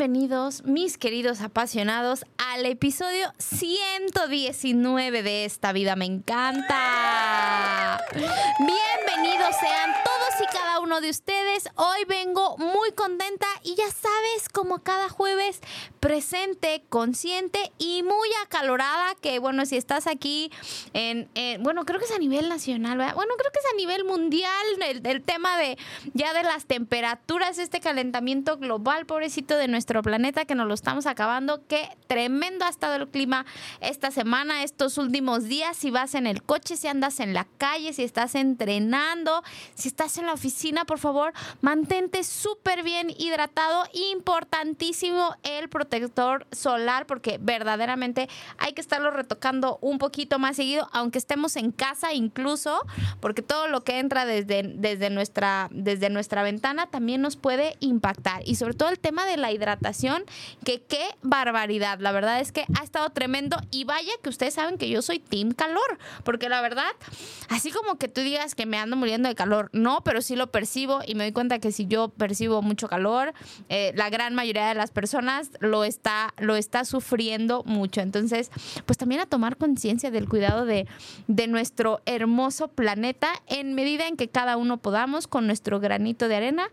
Bienvenidos, mis queridos apasionados, al episodio 119 de Esta Vida Me Encanta. Bienvenidos sean todos y cada uno de ustedes. Hoy vengo muy contenta y ya sabes, como cada jueves, presente, consciente y muy acalorada, que bueno, si estás aquí en, bueno, creo que es a nivel nacional, ¿verdad? Bueno, creo que es a nivel mundial el, el tema de ya de las temperaturas, este calentamiento global, pobrecito de planeta, que nos lo estamos acabando. Qué tremendo ha estado el clima esta semana, estos últimos días. Si vas en el coche, si andas en la calle, si estás entrenando, si estás en la oficina, por favor, mantente súper bien hidratado. Importantísimo el protector solar, porque verdaderamente hay que estarlo retocando un poquito más seguido, aunque estemos en casa incluso, porque todo lo que entra desde, desde, nuestra, desde nuestra ventana también nos puede impactar. Y sobre todo el tema de la hidratación, que qué barbaridad. La verdad es que ha estado tremendo y vaya que ustedes saben que yo soy team calor, porque la verdad, así como que tú digas que me ando muriendo de calor, no, pero sí lo percibo y me doy cuenta que si yo percibo mucho calor, eh, la gran mayoría de las personas lo está, lo está sufriendo mucho. Entonces, pues también a tomar conciencia del cuidado de, de nuestro hermoso planeta en medida en que cada uno podamos con nuestro granito de arena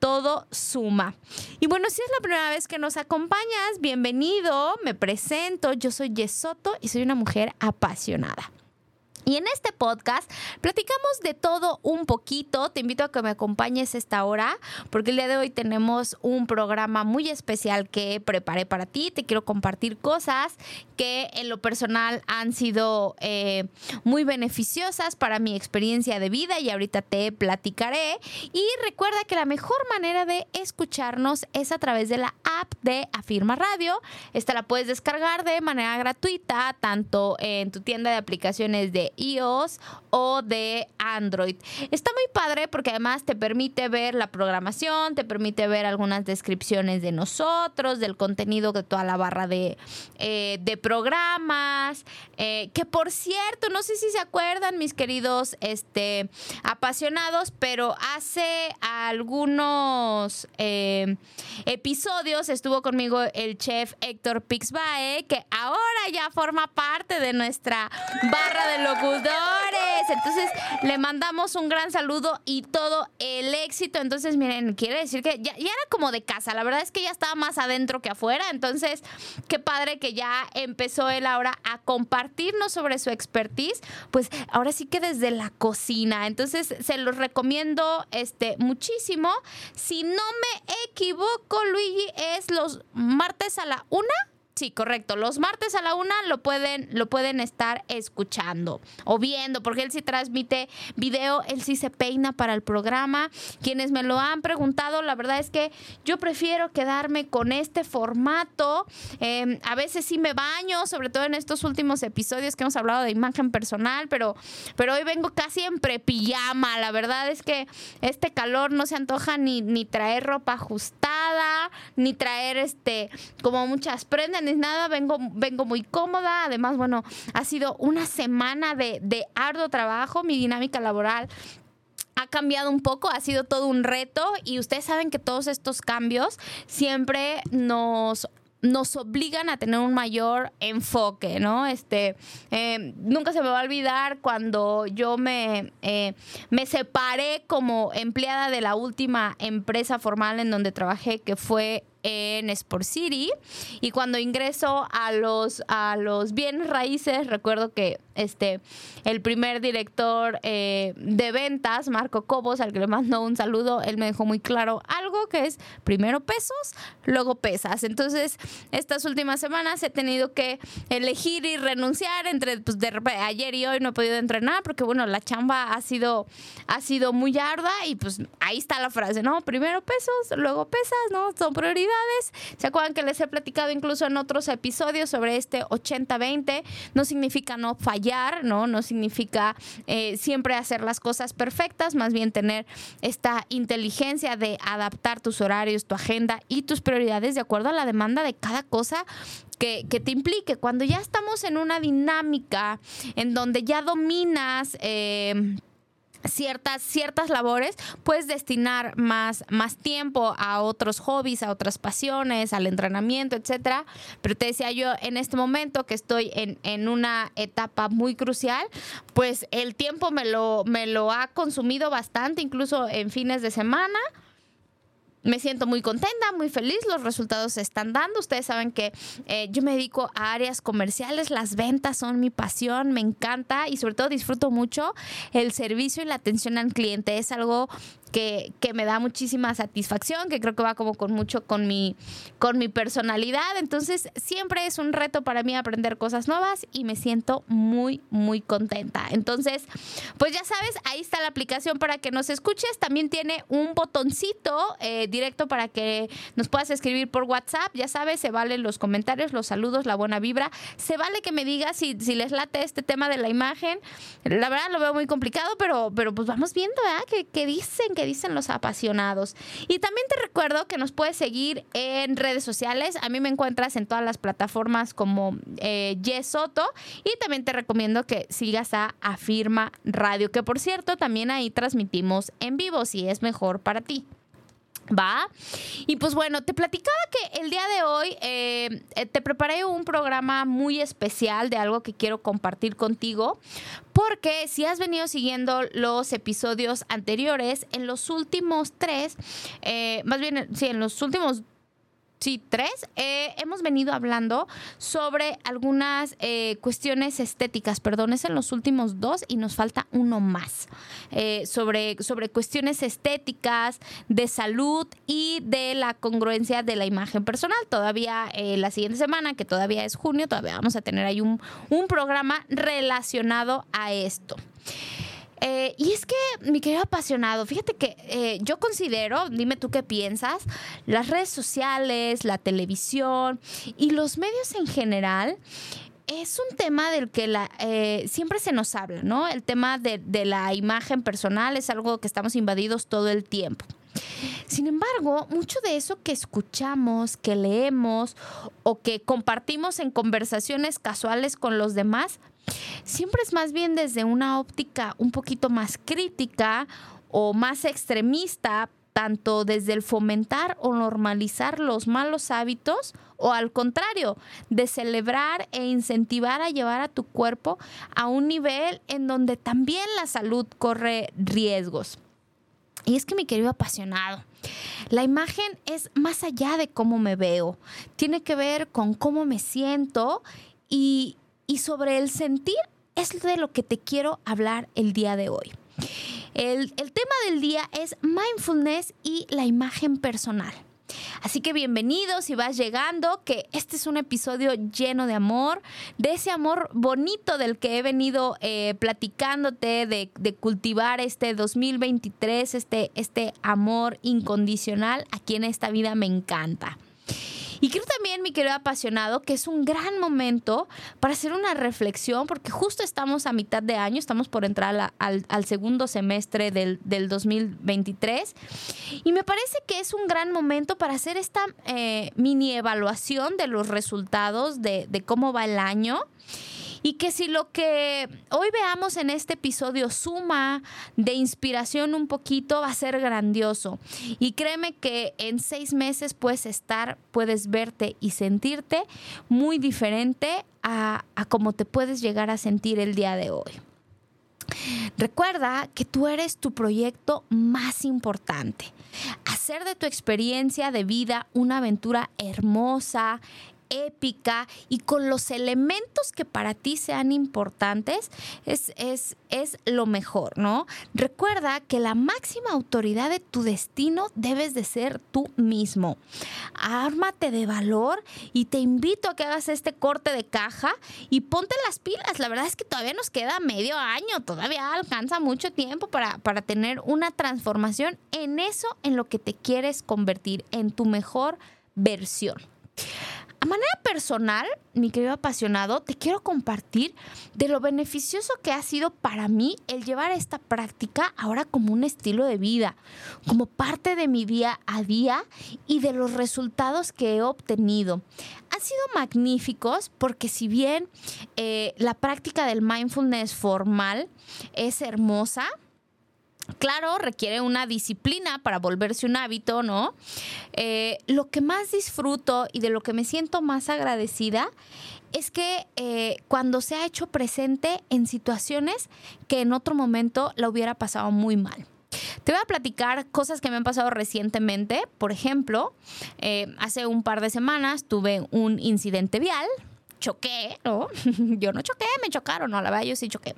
todo suma. Y bueno, si es la primera vez que nos acompañas, bienvenido, me presento, yo soy Yesoto y soy una mujer apasionada. Y en este podcast platicamos de todo un poquito. Te invito a que me acompañes esta hora porque el día de hoy tenemos un programa muy especial que preparé para ti. Te quiero compartir cosas que en lo personal han sido eh, muy beneficiosas para mi experiencia de vida y ahorita te platicaré. Y recuerda que la mejor manera de escucharnos es a través de la app de Afirma Radio. Esta la puedes descargar de manera gratuita tanto en tu tienda de aplicaciones de iOS o de Android. Está muy padre porque además te permite ver la programación, te permite ver algunas descripciones de nosotros, del contenido de toda la barra de, eh, de programas. Eh, que por cierto, no sé si se acuerdan, mis queridos este, apasionados, pero hace algunos eh, episodios estuvo conmigo el chef Héctor Pixbae, que ahora ya forma parte de nuestra barra de lo entonces, le mandamos un gran saludo y todo el éxito. Entonces, miren, quiere decir que ya, era como de casa. La verdad es que ya estaba más adentro que afuera. Entonces, qué padre que ya empezó él ahora a compartirnos sobre su expertise. Pues ahora sí que desde la cocina. Entonces, se los recomiendo este, muchísimo. Si no me equivoco, Luigi, es los martes a la una Sí, correcto. Los martes a la una lo pueden, lo pueden estar escuchando o viendo, porque él sí transmite video, él sí se peina para el programa. Quienes me lo han preguntado, la verdad es que yo prefiero quedarme con este formato. Em, a veces sí me baño, sobre todo en estos últimos episodios que hemos hablado de imagen personal, pero, pero hoy vengo casi en prepijama. La verdad es que este calor no se antoja ni, ni traer ropa ajustada, ni traer este como muchas prendas nada, vengo, vengo muy cómoda. Además, bueno, ha sido una semana de, de arduo trabajo, mi dinámica laboral ha cambiado un poco, ha sido todo un reto y ustedes saben que todos estos cambios siempre nos nos obligan a tener un mayor enfoque, ¿no? Este, eh, nunca se me va a olvidar cuando yo me, eh, me separé como empleada de la última empresa formal en donde trabajé, que fue en Sport City. Y cuando ingreso a los a los bienes raíces recuerdo que este el primer director eh, de ventas Marco Cobos al que le mando un saludo él me dejó muy claro algo que es primero pesos luego pesas. Entonces estas últimas semanas he tenido que elegir y renunciar entre pues de ayer y hoy no he podido entrenar porque bueno la chamba ha sido ha sido muy arda y pues ahí está la frase no primero pesos luego pesas no son prioridades ¿Se acuerdan que les he platicado incluso en otros episodios sobre este 80-20? No significa no fallar, ¿no? No significa eh, siempre hacer las cosas perfectas, más bien tener esta inteligencia de adaptar tus horarios, tu agenda y tus prioridades de acuerdo a la demanda de cada cosa que, te implique. Cuando ya estamos en una dinámica en donde ya dominas... Eh, ciertas, ciertas labores, puedes destinar más, más tiempo a otros hobbies, a otras pasiones, al entrenamiento, etcétera. Pero te decía yo, en este momento que estoy en, en, una etapa muy crucial, pues el tiempo me lo, me lo ha consumido bastante, incluso en fines de semana me siento muy contenta, muy feliz, los resultados se están dando. Ustedes saben que eh, yo me dedico a áreas comerciales, las ventas son mi pasión, me encanta y sobre todo disfruto mucho el servicio y la atención al cliente. Es algo que, me da muchísima satisfacción, que creo que va como con mucho con mi, con mi personalidad. Entonces, siempre es un reto para mí aprender cosas nuevas y me siento muy, muy contenta. Entonces, pues ya sabes, ahí está la aplicación para que nos escuches. También tiene un botoncito eh, directo para que nos puedas escribir por WhatsApp. Ya sabes, se valen los comentarios, los saludos, la buena vibra. Se vale que me digas si, si les late este tema de la imagen. La verdad lo veo muy complicado, pero, pero pues vamos viendo, ¿verdad? ¿Qué, qué dicen? Dicen los apasionados. Y también te recuerdo que nos puedes seguir en redes sociales. A mí me encuentras en todas las plataformas como eh, Yesoto. Y también te recomiendo que sigas a Afirma Radio, que por cierto también ahí transmitimos en vivo si es mejor para ti. ¿Va? Y pues bueno, te platicaba que el día de hoy eh, eh, te preparé un programa muy especial de algo que quiero compartir contigo, porque si has venido siguiendo los episodios anteriores, en los últimos tres, eh, más bien, sí, en los últimos sí, tres, eh, hemos venido hablando sobre algunas eh, cuestiones estéticas, perdón, es en los últimos dos y nos falta uno más, eh, sobre, sobre cuestiones estéticas, de salud y de la congruencia de la imagen personal. Todavía la siguiente semana, que todavía es junio, todavía vamos a tener ahí un, un programa relacionado a esto. Eh, y es que, mi querido apasionado, fíjate que eh, yo considero, dime tú qué piensas, las redes sociales, la televisión y los medios en general es un tema del que la, eh, siempre se nos habla, ¿no? El tema de, de, la imagen personal es algo que estamos invadidos todo el tiempo. Sin embargo, mucho de eso que escuchamos, que leemos o que compartimos en conversaciones casuales con los demás siempre es más bien desde una óptica un poquito más crítica o más extremista, tanto desde el fomentar o normalizar los malos hábitos o al contrario, de celebrar e incentivar a llevar a tu cuerpo a un nivel en donde también la salud corre riesgos. Y es que mi querido apasionado, la imagen es más allá de cómo me veo, tiene que ver con cómo me siento y, y sobre el sentir es de lo que te quiero hablar el día de hoy. El, el tema del día es mindfulness y la imagen personal. Así que bienvenidos si vas llegando, que este es un episodio lleno de amor, de ese amor bonito del que he venido eh, platicándote, de, de, cultivar este 2023, este, este amor incondicional aquí en esta vida me encanta. Y creo también, mi querido apasionado, que es un gran momento para hacer una reflexión, porque justo estamos a mitad de año, estamos por entrar al, segundo semestre del, 2023. Y me parece que es un gran momento para hacer esta eh, mini evaluación de los resultados de, de cómo va el año y que si lo que hoy veamos en este episodio suma de inspiración un poquito, va a ser grandioso. Y créeme que en seis meses puedes estar, puedes verte y sentirte muy diferente a, a cómo te puedes llegar a sentir el día de hoy. Recuerda que tú eres tu proyecto más importante. Hacer de tu experiencia de vida una aventura hermosa, épica y con los elementos que para ti sean importantes, es, es, es lo mejor, ¿no? Recuerda que la máxima autoridad de tu destino debes de ser tú mismo. Ármate de valor y te invito a que hagas este corte de caja y ponte las pilas. La verdad es que todavía nos queda medio año, todavía alcanza mucho tiempo para, para tener una transformación en eso en lo que te quieres convertir, en tu mejor versión. A manera personal, mi querido apasionado, te quiero compartir de lo beneficioso que ha sido para mí el llevar esta práctica ahora como un estilo de vida, como parte de mi día a día y de los resultados que he obtenido. Han sido magníficos porque si bien eh, la práctica del mindfulness formal es hermosa, Claro, requiere una disciplina para volverse un hábito, ¿no? Eh, lo que más disfruto y de lo que me siento más agradecida es que eh, cuando se ha hecho presente en situaciones que en otro momento la hubiera pasado muy mal. Te voy a platicar cosas que me han pasado recientemente. Por ejemplo, eh, hace un par de semanas tuve un incidente vial, choqué, ¿no? Yo no choqué, me chocaron, no, la verdad yo sí choqué.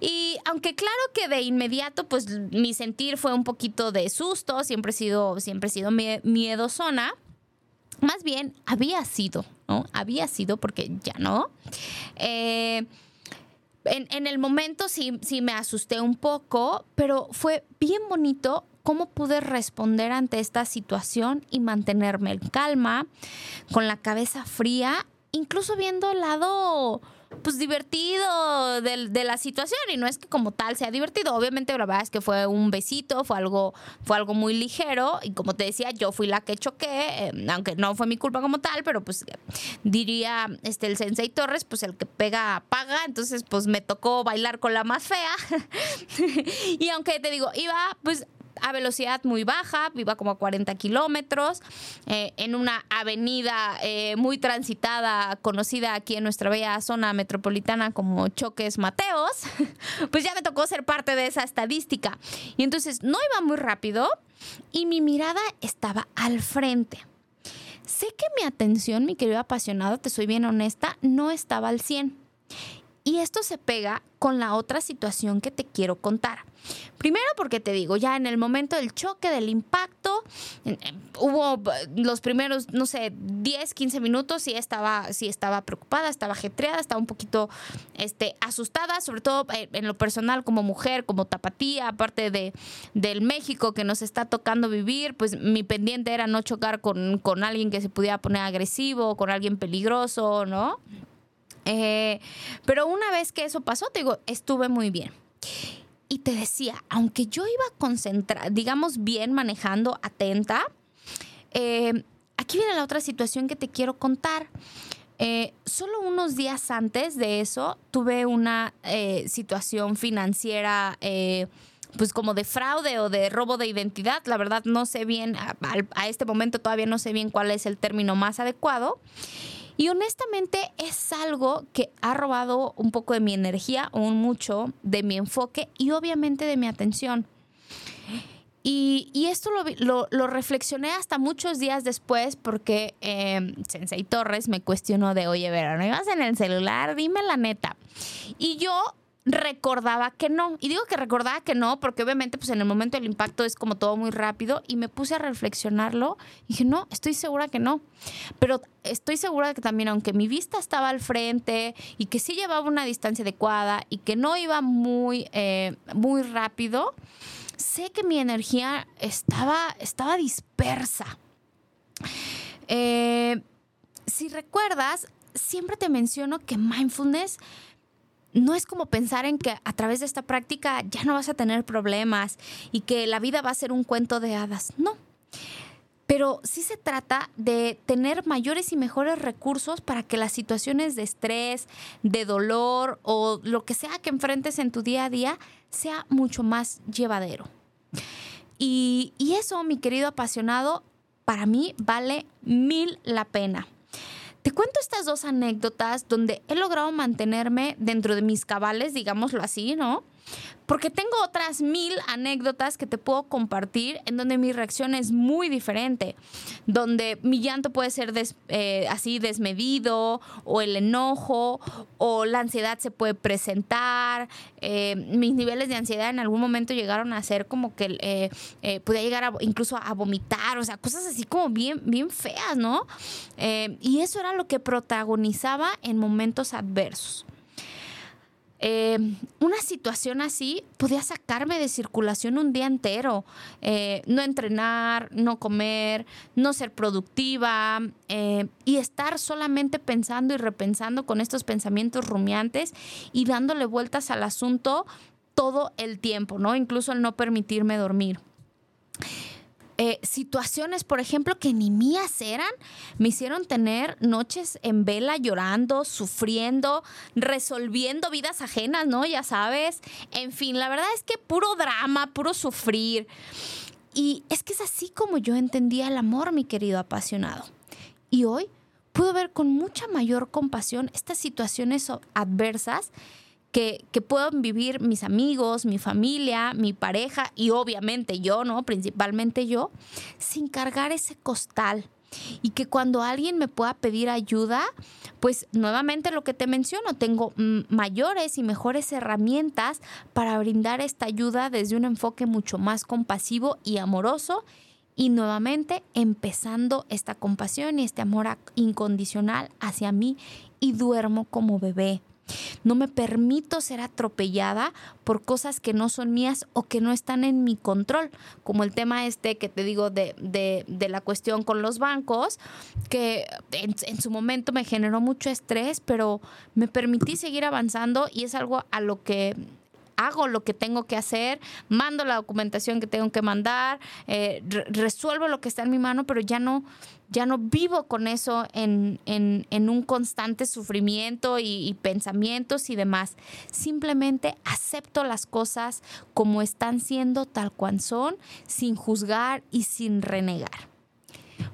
Y aunque claro que de inmediato, pues mi sentir fue un poquito de susto, siempre he sido, siempre he sido miedosona. Más bien, había sido, ¿no? Había sido porque ya no. Eh, en, en, el momento sí, sí me asusté un poco, pero fue bien bonito cómo pude responder ante esta situación y mantenerme en calma, con la cabeza fría incluso viendo el lado pues divertido de, la situación. Y no es que como tal sea divertido. Obviamente la verdad es que fue un besito fue algo fue algo muy ligero. Y como te decía yo fui la que choqué em, aunque no fue mi culpa como tal pero pues diría este el sensei Torres pues el que pega paga entonces pues me tocó bailar con la más fea. Y aunque te digo iba pues a velocidad muy baja, iba como a 40 kilómetros, eh, en una avenida eh, muy transitada, conocida aquí en nuestra bella zona metropolitana como Choques Mateos, pues ya me tocó ser parte de esa estadística. Y entonces no iba muy rápido y mi mirada estaba al frente. Sé que mi atención, mi querido apasionado, te soy bien honesta, no estaba al 100. Y esto se pega con la otra situación que te quiero contar. Primero porque te digo, ya en el momento del choque, del impacto, hubo los primeros, no sé, 10, 15 minutos y estaba, sí estaba preocupada, estaba ajetreada, estaba un poquito este, asustada, sobre todo eh, en lo personal como mujer, como tapatía, aparte de, del México que nos está tocando vivir, pues mi pendiente era no chocar con, con alguien que se pudiera poner agresivo, con alguien peligroso, ¿no? Eh, pero una vez que eso pasó, te digo, estuve muy bien. Y te decía, aunque yo iba concentrada, digamos bien manejando, atenta, eh, aquí viene la otra situación que te quiero contar. Eh, solo unos días antes de eso tuve una situación financiera pues como de fraude o de robo de identidad. La verdad no sé bien, a, este momento todavía no sé bien cuál es el término más adecuado. Y honestamente es algo que ha robado un poco de mi energía, o mucho de mi enfoque y obviamente de mi atención. Y, esto lo, reflexioné hasta muchos días después porque eh, Sensei Torres me cuestionó de, oye, Vera, ¿no ibas en el celular? Dime la neta. Y yo recordaba que no. Y digo que recordaba que no, porque obviamente pues en el momento del impacto es como todo muy rápido y me puse a reflexionarlo y dije, no, estoy segura que no. Pero estoy segura de que también, aunque mi vista estaba al frente y que sí llevaba una distancia adecuada y que no iba muy, eh, muy rápido, sé que mi energía estaba, estaba dispersa. Eh, si recuerdas, siempre te menciono que mindfulness no es como pensar en que a través de esta práctica ya no vas a tener problemas y que la vida va a ser un cuento de hadas. No. Pero sí se trata de tener mayores y mejores recursos para que las situaciones de estrés, de dolor o lo que sea que enfrentes en tu día a día sea mucho más llevadero. Y, y eso, mi querido apasionado, para mí vale mil la pena. Te cuento estas dos anécdotas donde he logrado mantenerme dentro de mis cabales, digámoslo así, ¿no? Porque tengo otras mil anécdotas que te puedo compartir en donde mi reacción es muy diferente, donde mi llanto puede ser eh, así desmedido, o el enojo, o la ansiedad se puede presentar. Eh, mis niveles de ansiedad en algún momento llegaron a ser como que eh, podía llegar incluso a vomitar, o sea, cosas así como bien, bien feas, ¿no? y eso era lo que protagonizaba en momentos adversos. Eh, una situación así podía sacarme de circulación un día entero. Eh, no entrenar, no comer, no ser productiva eh, y estar solamente pensando y repensando con estos pensamientos rumiantes y dándole vueltas al asunto todo el tiempo, ¿no? Incluso el no permitirme dormir. Eh, situaciones, por ejemplo, que ni mías eran, me hicieron tener noches en vela llorando, sufriendo, resolviendo vidas ajenas, ¿no? Ya sabes. En fin, la verdad es que puro drama, puro sufrir. Y es que es así como yo entendía el amor, mi querido apasionado. Y hoy puedo ver con mucha mayor compasión estas situaciones adversas que, que puedan vivir mis amigos, mi familia, mi pareja y obviamente yo, ¿no? Principalmente yo, sin cargar ese costal. Y que cuando alguien me pueda pedir ayuda, pues nuevamente lo que te menciono, tengo mayores y mejores herramientas para brindar esta ayuda desde un enfoque mucho más compasivo y amoroso y nuevamente empezando esta compasión y este amor incondicional hacia mí y duermo como bebé. No me permito ser atropellada por cosas que no son mías o que no están en mi control, como el tema este que te digo de, la cuestión con los bancos, que en, en, su momento me generó mucho estrés, pero me permití seguir avanzando y es algo a lo que hago lo que tengo que hacer, mando la documentación que tengo que mandar, eh, resuelvo lo que está en mi mano, pero ya no, ya no vivo con eso en, un constante sufrimiento y, y, pensamientos y demás. Simplemente acepto las cosas como están siendo, tal cual son, sin juzgar y sin renegar.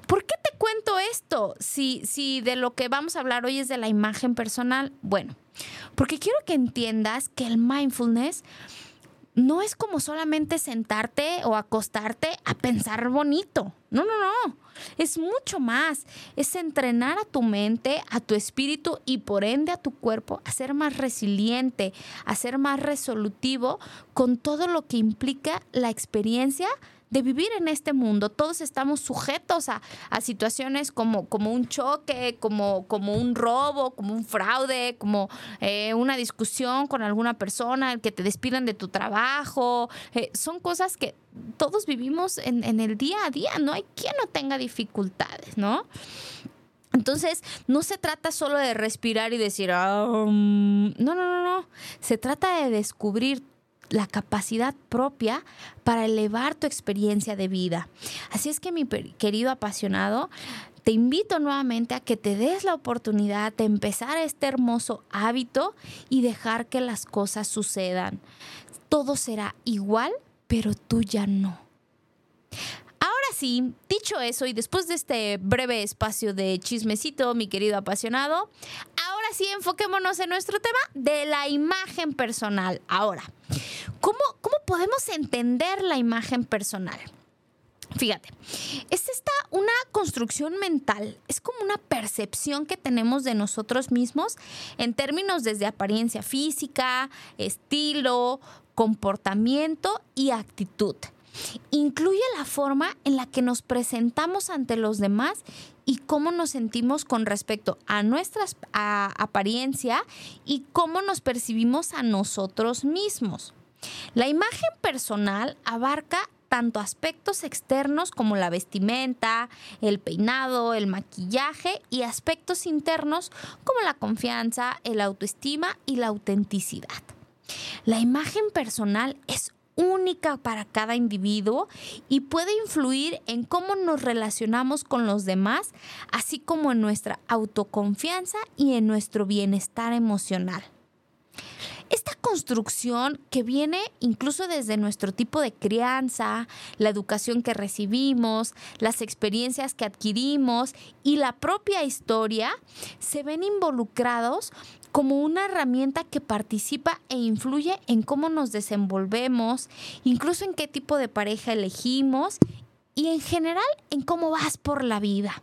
¿Por qué cuento esto? Si, si de lo que vamos a hablar hoy es de la imagen personal, bueno, porque quiero que entiendas que el mindfulness no es como solamente sentarte o acostarte a pensar bonito. No, no, no. Es mucho más. Es entrenar a tu mente, a tu espíritu y por ende a tu cuerpo a ser más resiliente, a ser más resolutivo con todo lo que implica la experiencia de vivir en este mundo. Todos estamos sujetos a, situaciones como, como un choque, como, como un robo, como un fraude, como eh, una discusión con alguna persona, el que te despidan de tu trabajo. Eh, son cosas que todos vivimos en, en el día a día. No hay quien no tenga dificultades, ¿no? Entonces, no se trata solo de respirar y decir, mm", no, no, no, no. Se trata de descubrir la capacidad propia para elevar tu experiencia de vida. Así es que mi querido apasionado, te invito nuevamente a que te des la oportunidad de empezar este hermoso hábito y dejar que las cosas sucedan. Todo será igual, pero tú ya no. Ahora sí, dicho eso y después de este breve espacio de chismecito, mi querido apasionado, ahora sí enfoquémonos en nuestro tema de la imagen personal. Ahora, ¿cómo, cómo podemos entender la imagen personal? Fíjate, es esta una construcción mental, es como una percepción que tenemos de nosotros mismos en términos desde apariencia física, estilo, comportamiento y actitud. Incluye la forma en la que nos presentamos ante los demás y cómo nos sentimos con respecto a nuestra apariencia y cómo nos percibimos a nosotros mismos. La imagen personal abarca tanto aspectos externos como la vestimenta, el peinado, el maquillaje y aspectos internos como la confianza, el autoestima y la autenticidad. La imagen personal es única para cada individuo y puede influir en cómo nos relacionamos con los demás, así como en nuestra autoconfianza y en nuestro bienestar emocional. Esta construcción que viene incluso desde nuestro tipo de crianza, la educación que recibimos, las experiencias que adquirimos y la propia historia, se ven involucrados como una herramienta que participa e influye en cómo nos desenvolvemos, incluso en qué tipo de pareja elegimos y en general en cómo vas por la vida.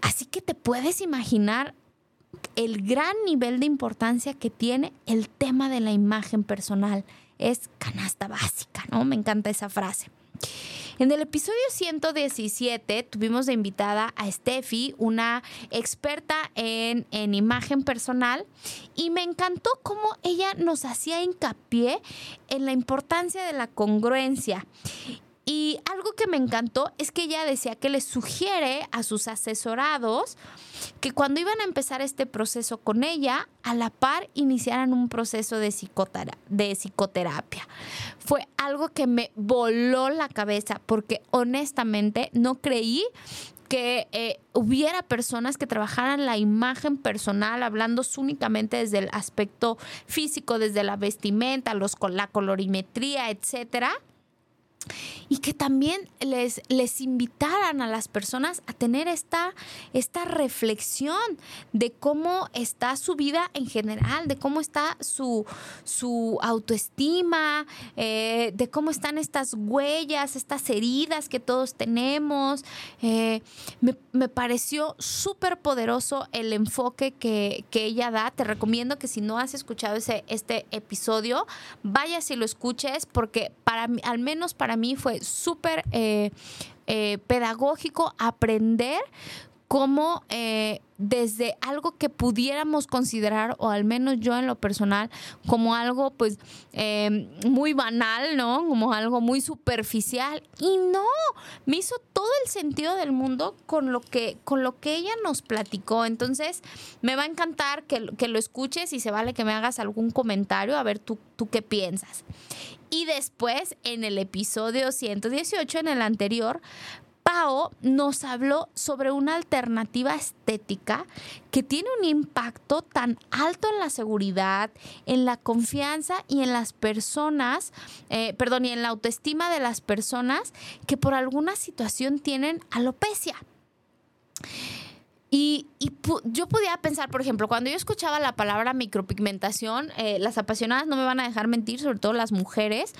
Así que te puedes imaginar el gran nivel de importancia que tiene el tema de la imagen personal. Es canasta básica, ¿no? Me encanta esa frase. En el episodio 117 tuvimos de invitada a Steffi, una experta en, en, imagen personal, y me encantó cómo ella nos hacía hincapié en la importancia de la congruencia. Y algo que me encantó es que ella decía que le sugiere a sus asesorados que cuando iban a empezar este proceso con ella, a la par iniciaran un proceso de, de psicoterapia. Fue algo que me voló la cabeza porque honestamente no creí que eh, hubiera personas que trabajaran la imagen personal, hablando únicamente desde el aspecto físico, desde la vestimenta, los, la colorimetría, etcétera y que también les, les invitaran a las personas a tener esta, esta reflexión de cómo está su vida en general, de cómo está su, su autoestima, eh, de cómo están estas huellas, estas heridas que todos tenemos. Eh, me, me, pareció súper poderoso el enfoque que, que, ella da. Te recomiendo que si no has escuchado ese, este episodio, vayas y lo escuches porque al menos para mí fue súper eh, eh, pedagógico aprender cómo eh, desde algo que pudiéramos considerar, o al menos yo en lo personal, como algo pues muy banal, ¿no? Como algo muy superficial. Y no, me hizo todo el sentido del mundo con lo que, con lo que ella nos platicó. Entonces, me va a encantar que, que lo escuches y se vale que me hagas algún comentario, a ver tú, tú qué piensas. Y después, en el episodio 118, en el anterior, Pao nos habló sobre una alternativa estética que tiene un impacto tan alto en la seguridad, en la confianza y en las personas, eh, perdón, y en la autoestima de las personas que por alguna situación tienen alopecia. Y, yo podía pensar, por ejemplo, cuando yo escuchaba la palabra micropigmentación, eh, las apasionadas no me van a dejar mentir, sobre todo las mujeres,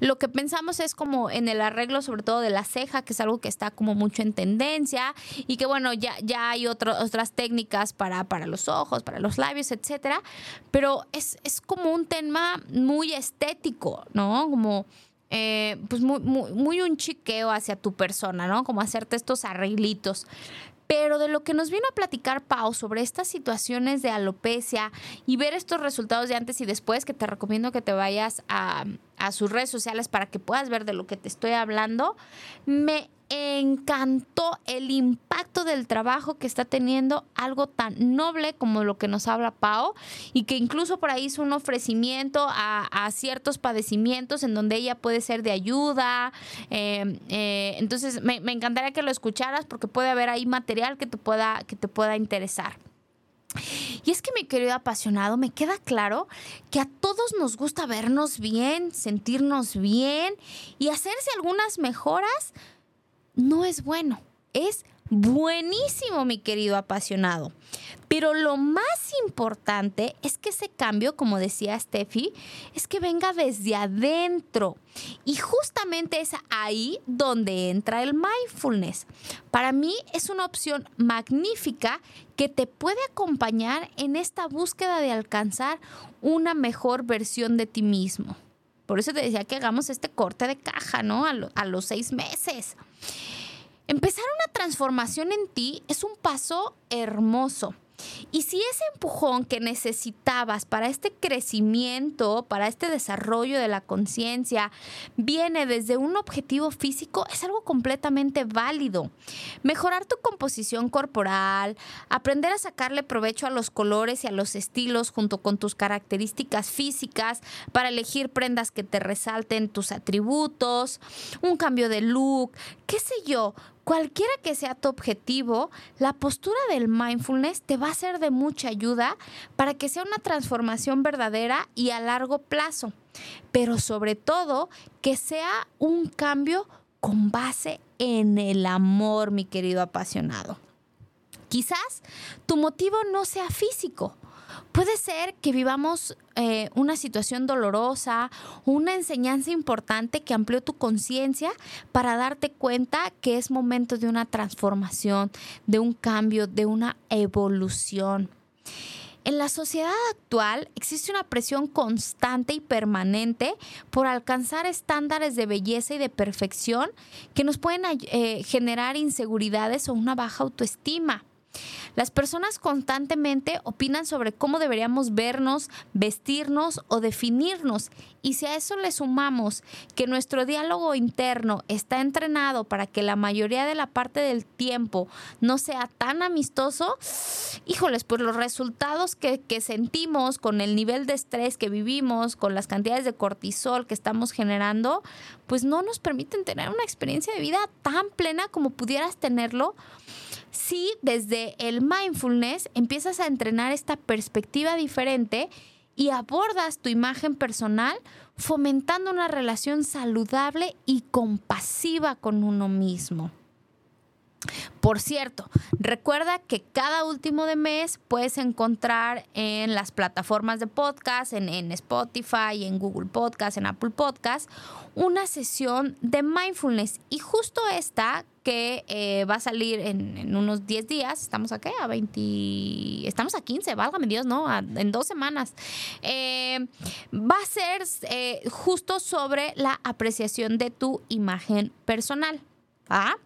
lo que pensamos es como en el arreglo, sobre todo de la ceja, que es algo que está como mucho en tendencia y que bueno, ya, ya hay otras técnicas para, para los ojos, para los labios, etcétera, pero es, es como un tema muy estético, ¿no? Como... Eh, pues muy, muy, muy, un chiqueo hacia tu persona, ¿no? Como hacerte estos arreglitos. Pero de lo que nos vino a platicar Pau sobre estas situaciones de alopecia y ver estos resultados de antes y después, que te recomiendo que te vayas a, a sus redes sociales para que puedas ver de lo que te estoy hablando, me encantó el impacto del trabajo que está teniendo algo tan noble como lo que nos habla Pau y que incluso por ahí hizo un ofrecimiento a, ciertos padecimientos en donde ella puede ser de ayuda. Em, eh, entonces me, me, encantaría que lo escucharas porque puede haber ahí material que te pueda, que te pueda interesar. Y es que mi querido apasionado, me queda claro que a todos nos gusta vernos bien, sentirnos bien y hacerse algunas mejoras no es bueno, es buenísimo, mi querido apasionado. Pero lo más importante es que ese cambio, como decía Steffi, es que venga desde adentro. Y justamente es ahí donde entra el mindfulness. Para mí es una opción magnífica que te puede acompañar en esta búsqueda de alcanzar una mejor versión de ti mismo. Por eso te decía que hagamos este corte de caja, ¿no? A, a los seis meses. Empezar una transformación en ti es un paso hermoso. Y si ese empujón que necesitabas para este crecimiento, para este desarrollo de la conciencia, viene desde un objetivo físico, es algo completamente válido. Mejorar tu composición corporal, aprender a sacarle provecho a los colores y a los estilos junto con tus características físicas para elegir prendas que te resalten tus atributos, un cambio de look, qué sé yo, Cualquiera que sea tu objetivo, la postura del mindfulness te va a ser de mucha ayuda para que sea una transformación verdadera y a largo plazo, pero sobre todo que sea un cambio con base en el amor, mi querido apasionado. Quizás tu motivo no sea físico, Puede ser que vivamos eh, una situación dolorosa, una enseñanza importante que amplió tu conciencia para darte cuenta que es momento de una transformación, de un cambio, de una evolución. En la sociedad actual existe una presión constante y permanente por alcanzar estándares de belleza y de perfección que nos pueden eh, generar inseguridades o una baja autoestima. Las personas constantemente opinan sobre cómo deberíamos vernos, vestirnos o definirnos. Y si a eso le sumamos que nuestro diálogo interno está entrenado para que la mayoría de la parte del tiempo no sea tan amistoso, híjoles, pues los resultados que, que sentimos con el nivel de estrés que vivimos, con las cantidades de cortisol que estamos generando, pues no nos permiten tener una experiencia de vida tan plena como pudieras tenerlo si desde el mindfulness empiezas a entrenar esta perspectiva diferente y abordas tu imagen personal fomentando una relación saludable y compasiva con uno mismo. Por cierto, recuerda que cada último de mes puedes encontrar en las plataformas de podcast, en, Spotify, en Google Podcast, en Apple Podcast, una sesión de mindfulness. Y justo esta que eh, va a salir en, unos 10 días, estamos aquí a 20, estamos a 15, válgame Dios, ¿no? en dos semanas. Eh, va a ser eh, justo sobre la apreciación de tu imagen personal. ¿Ah?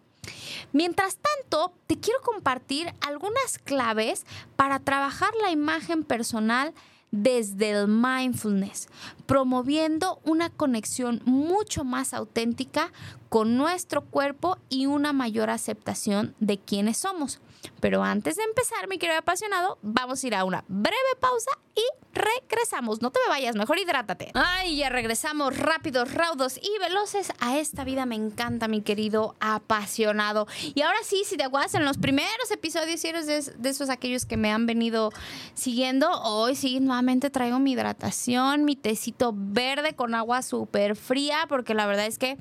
Mientras tanto, te quiero compartir algunas claves para trabajar la imagen personal desde el mindfulness, promoviendo una conexión mucho más auténtica con nuestro cuerpo y una mayor aceptación de quienes somos. Pero antes de empezar, mi querido apasionado, vamos a ir a una breve pausa y regresamos. No te me vayas, mejor hidrátate. Ay, ya regresamos rápidos, raudos y veloces a esta vida. Me encanta, mi querido apasionado. Y ahora sí, si te acuerdas en los primeros episodios, si eres de, esos aquellos que me han venido siguiendo, hoy sí, nuevamente traigo mi hidratación, mi tecito verde con agua súper fría, porque la verdad es que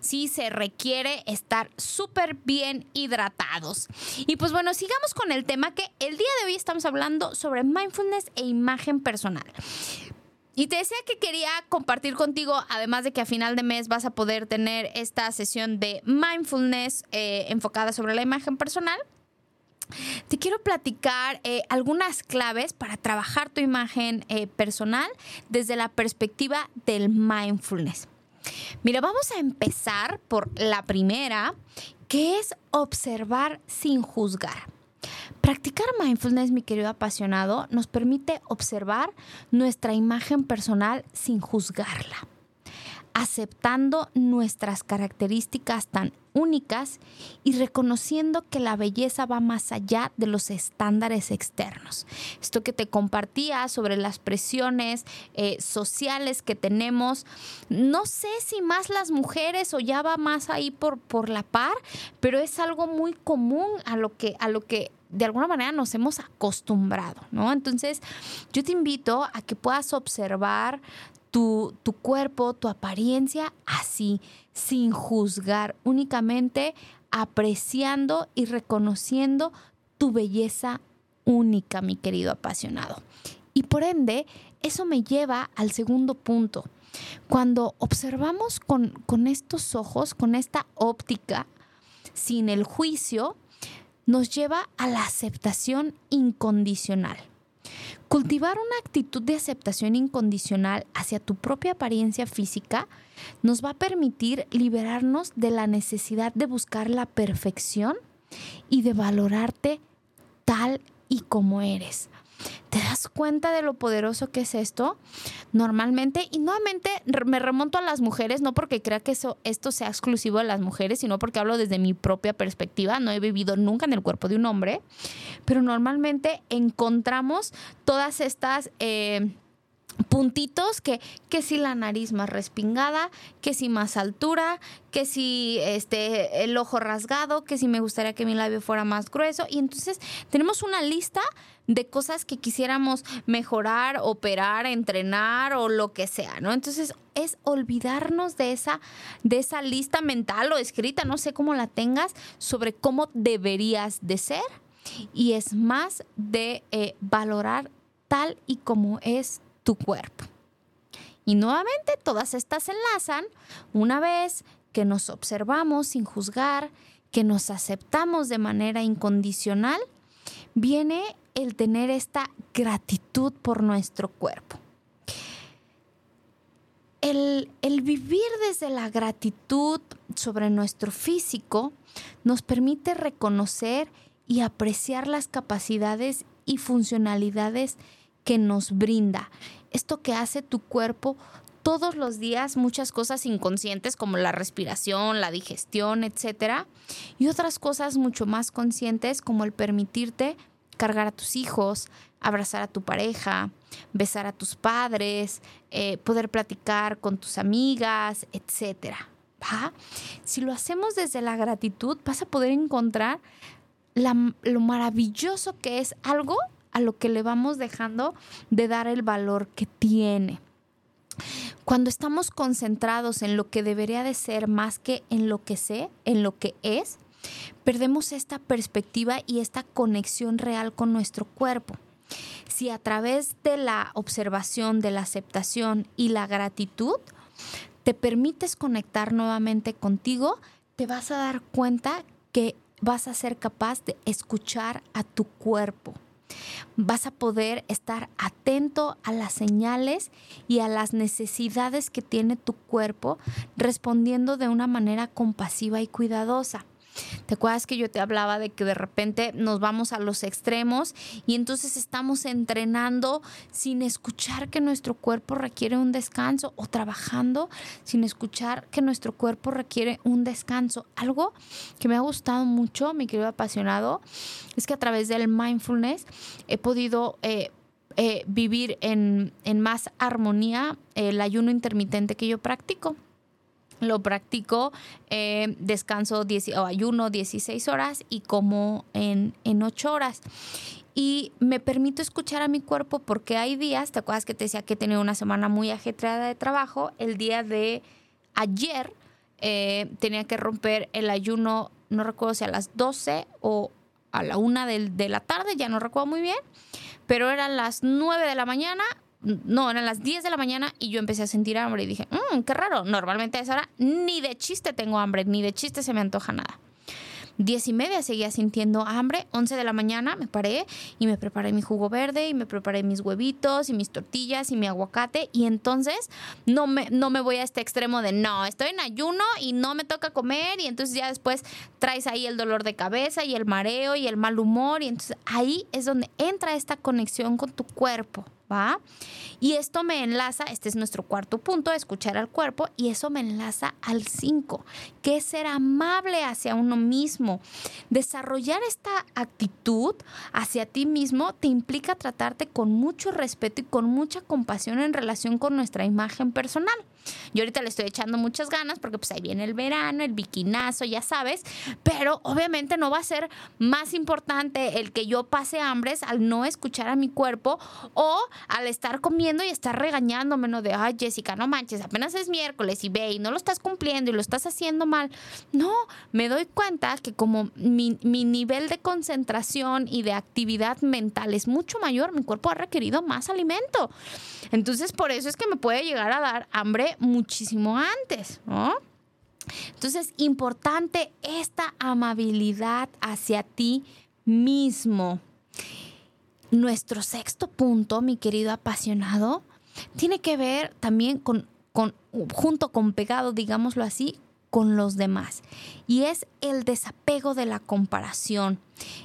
sí se requiere estar súper bien hidratados. Y pues bueno, sigamos con el tema que el día de hoy estamos hablando sobre mindfulness e imagen personal. Y te decía que quería compartir contigo, además de que a final de mes vas a poder tener esta sesión de mindfulness eh, enfocada sobre la imagen personal. Te quiero platicar eh, algunas claves para trabajar tu imagen eh, personal desde la perspectiva del mindfulness. Mira, vamos a empezar por la primera, que es observar sin juzgar. Practicar mindfulness, mi querido apasionado, nos permite observar nuestra imagen personal sin juzgarla, aceptando nuestras características tan únicas y reconociendo que la belleza va más allá de los estándares externos. Esto que te compartía sobre las presiones eh, sociales que tenemos, no sé si más las mujeres o ya va más ahí por, por la par, pero es algo muy común a lo que, a lo que de alguna manera nos hemos acostumbrado, ¿no? Entonces, yo te invito a que puedas observar tu, cuerpo, tu apariencia así, sin juzgar, únicamente apreciando y reconociendo tu belleza única, mi querido apasionado. Y por ende, eso me lleva al segundo punto. Cuando observamos con, con estos ojos, con esta óptica, sin el juicio, nos lleva a la aceptación incondicional. Cultivar una actitud de aceptación incondicional hacia tu propia apariencia física nos va a permitir liberarnos de la necesidad de buscar la perfección y de valorarte tal y como eres. ¿Te das cuenta de lo poderoso que es esto? Normalmente, y nuevamente me remonto a las mujeres, no porque crea que eso, esto sea exclusivo de las mujeres, sino porque hablo desde mi propia perspectiva. No he vivido nunca en el cuerpo de un hombre, pero normalmente encontramos todas estas... Eh, puntitos que, que si la nariz más respingada, que si más altura, que si este el ojo rasgado, que si me gustaría que mi labio fuera más grueso. Y entonces tenemos una lista de cosas que quisiéramos mejorar, operar, entrenar o lo que sea, ¿no? Entonces es olvidarnos de esa, de esa lista mental o escrita, no sé cómo la tengas, sobre cómo deberías de ser. Y es más de eh, valorar tal y como es tu cuerpo. Y nuevamente todas estas enlazan una vez que nos observamos sin juzgar, que nos aceptamos de manera incondicional, viene el tener esta gratitud por nuestro cuerpo. El, el, vivir desde la gratitud sobre nuestro físico nos permite reconocer y apreciar las capacidades y funcionalidades que nos brinda. Esto que hace tu cuerpo todos los días, muchas cosas inconscientes como la respiración, la digestión, etcétera, y otras cosas mucho más conscientes como el permitirte cargar a tus hijos, abrazar a tu pareja, besar a tus padres, eh, poder platicar con tus amigas, etcétera. Si lo hacemos desde la gratitud, vas a poder encontrar lo maravilloso que es algo a lo que le vamos dejando de dar el valor que tiene. Cuando estamos concentrados en lo que debería de ser más que en lo que sé, en lo que es, perdemos esta perspectiva y esta conexión real con nuestro cuerpo. Si a través de la observación, de la aceptación y la gratitud te permites conectar nuevamente contigo, te vas a dar cuenta que vas a ser capaz de escuchar a tu cuerpo. Vas a poder estar atento a las señales y a las necesidades que tiene tu cuerpo, respondiendo de una manera compasiva y cuidadosa. ¿Te acuerdas que yo te hablaba de que de repente nos vamos a los extremos y entonces estamos entrenando sin escuchar que nuestro cuerpo requiere un descanso o trabajando sin escuchar que nuestro cuerpo requiere un descanso? Algo que me ha gustado mucho, mi querido apasionado, es que a través del mindfulness he podido... Eh, eh, vivir en, en, más armonía el ayuno intermitente que yo practico. Lo practico, eh, descanso o ayuno 16 horas y como en, en 8 horas. Y me permito escuchar a mi cuerpo porque hay días, ¿te acuerdas que te decía que he tenido una semana muy ajetreada de trabajo? El día de ayer eh, tenía que romper el ayuno, no recuerdo si a las 12 o a la 1 de, de la tarde, ya no recuerdo muy bien, pero eran las 9 de la mañana no, eran las 10 de la mañana y yo empecé a sentir hambre y dije, mmm, qué raro, normalmente a esa hora ni de chiste tengo hambre, ni de chiste se me antoja nada. Diez y media seguía sintiendo hambre, 11 de la mañana me paré y me preparé mi jugo verde y me preparé mis huevitos y mis tortillas y mi aguacate y entonces no me, no me voy a este extremo de no, estoy en ayuno y no me toca comer y entonces ya después traes ahí el dolor de cabeza y el mareo y el mal humor y entonces ahí es donde entra esta conexión con tu cuerpo. ¿Va? Y esto me enlaza, este es nuestro cuarto punto, escuchar al cuerpo, y eso me enlaza al 5, que es ser amable hacia uno mismo. Desarrollar esta actitud hacia ti mismo te implica tratarte con mucho respeto y con mucha compasión en relación con nuestra imagen personal. Yo ahorita le estoy echando muchas ganas porque pues ahí viene el verano, el biquinazo, ya sabes, pero obviamente no va a ser más importante el que yo pase hambres al no escuchar a mi cuerpo o al estar comiendo y estar regañándome, ¿no? De, ay, Jessica, no manches, apenas es miércoles y ve y no lo estás cumpliendo y lo estás haciendo mal. No, me doy cuenta que como mi, mi nivel de concentración y de actividad mental es mucho mayor, mi cuerpo ha requerido más alimento. Entonces, por eso es que me puede llegar a dar hambre muchísimo antes, ¿no? Entonces, importante esta amabilidad hacia ti mismo. Nuestro sexto punto, mi querido apasionado, tiene que ver también con, con junto con pegado, digámoslo así, con los demás. Y es el desapego de la comparación,